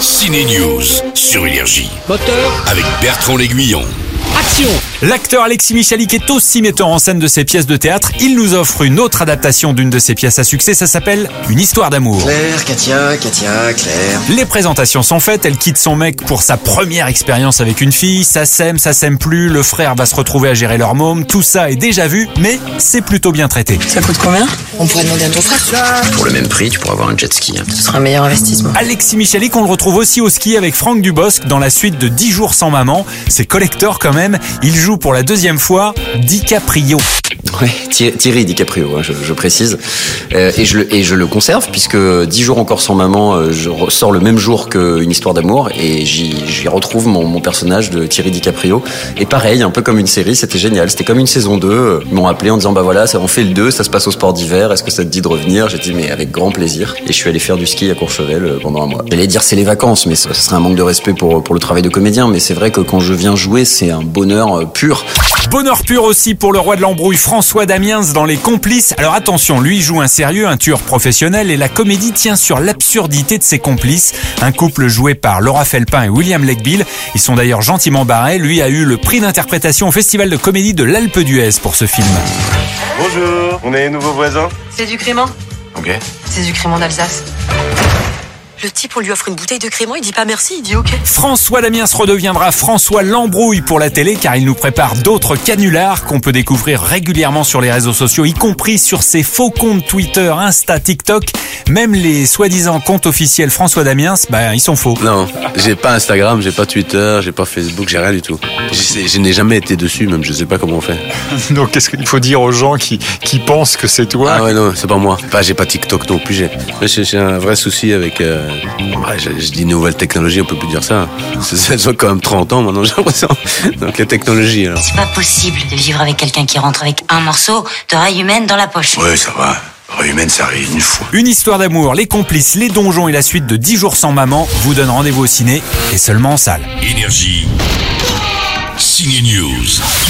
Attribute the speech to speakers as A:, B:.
A: Ciné News sur Énergie
B: Moteur,
A: avec Bertrand L'Aiguillon.
B: Action
C: L'acteur Alexis Michalik est aussi metteur en scène de ses pièces de théâtre. Il nous offre une autre adaptation d'une de ses pièces à succès. Ça s'appelle Une histoire d'amour.
D: Claire, Katia, Katia, Claire.
C: Les présentations sont faites. Elle quitte son mec pour sa première expérience avec une fille. Ça s'aime, ça s'aime plus. Le frère va se retrouver à gérer leur môme. Tout ça est déjà vu, mais c'est plutôt bien traité.
E: Ça coûte combien? On pourrait demander à ton frère.
D: Pour le même prix, tu pourras avoir un jet ski. hein.
E: Ce sera un meilleur investissement.
C: Alexis Michalik, on le retrouve aussi au ski avec Franck Dubosc dans la suite de 10 jours sans maman. C'est collector quand même. Il joue pour la deuxième fois DiCaprio.
D: Ouais, Thierry, DiCaprio, hein, je, précise. Euh, et, je le, et je le conserve puisque 10 jours encore sans maman, euh, je ressors le même jour qu'une histoire d'amour et j'y retrouve mon, personnage de Thierry DiCaprio. Et pareil, un peu comme une série, c'était génial. C'était comme une saison 2. Ils m'ont appelé en disant bah voilà, ça, on fait le 2, ça se passe au sport d'hiver, est-ce que ça te dit de revenir? J'ai dit mais avec grand plaisir. Et je suis allé faire du ski à Courchevel euh, pendant un mois. J'allais dire c'est les vacances, mais ce ce serait un manque de respect pour, pour le travail de comédien. Mais c'est vrai que quand je viens jouer, c'est un bonheur euh, pur.
C: Bonheur pur aussi pour le roi de l'embrouille François Damiens dans Les Complices. Alors attention, lui joue un sérieux, un tueur professionnel et la comédie tient sur l'absurdité de ses complices. Un couple joué par Laura Felpin et William Legbill. Ils sont d'ailleurs gentiment barrés. Lui a eu le prix d'interprétation au Festival de comédie de l'Alpe d'Huez pour ce film.
F: Bonjour, on est les nouveaux voisins?
E: C'est du crément
F: Ok.
E: C'est du crément d'Alsace. Le type, on lui offre une bouteille de crément, il dit pas merci, il dit ok.
C: François Damiens redeviendra François l'embrouille pour la télé car il nous prépare d'autres canulars qu'on peut découvrir régulièrement sur les réseaux sociaux, y compris sur ses faux comptes Twitter, Insta, TikTok. Même les soi-disant comptes officiels François Damiens, ben ils sont faux.
G: Non, j'ai pas Instagram, j'ai pas Twitter, j'ai pas Facebook, j'ai rien du tout. Je, n'ai jamais été dessus, même je sais pas comment on fait.
H: Donc qu'est-ce qu'il faut dire aux gens qui, qui pensent que c'est toi?
G: Ah ouais, non, c'est pas moi. Enfin, j'ai pas TikTok non plus. J'ai un vrai souci avec. Euh, ouais, je, je dis nouvelle technologie, on peut plus dire ça. Ça fait quand même 30 ans maintenant, j'ai l'impression. Donc la technologie, alors.
I: C'est pas possible de vivre avec quelqu'un qui rentre avec un morceau de raille humaine dans la poche.
A: Ouais, ça va. Rue humaine, ça arrive une fois.
C: Une histoire d'amour, les complices, les donjons et la suite de 10 jours sans maman vous donnent rendez-vous au ciné et seulement en salle.
A: Énergie. Ciné News.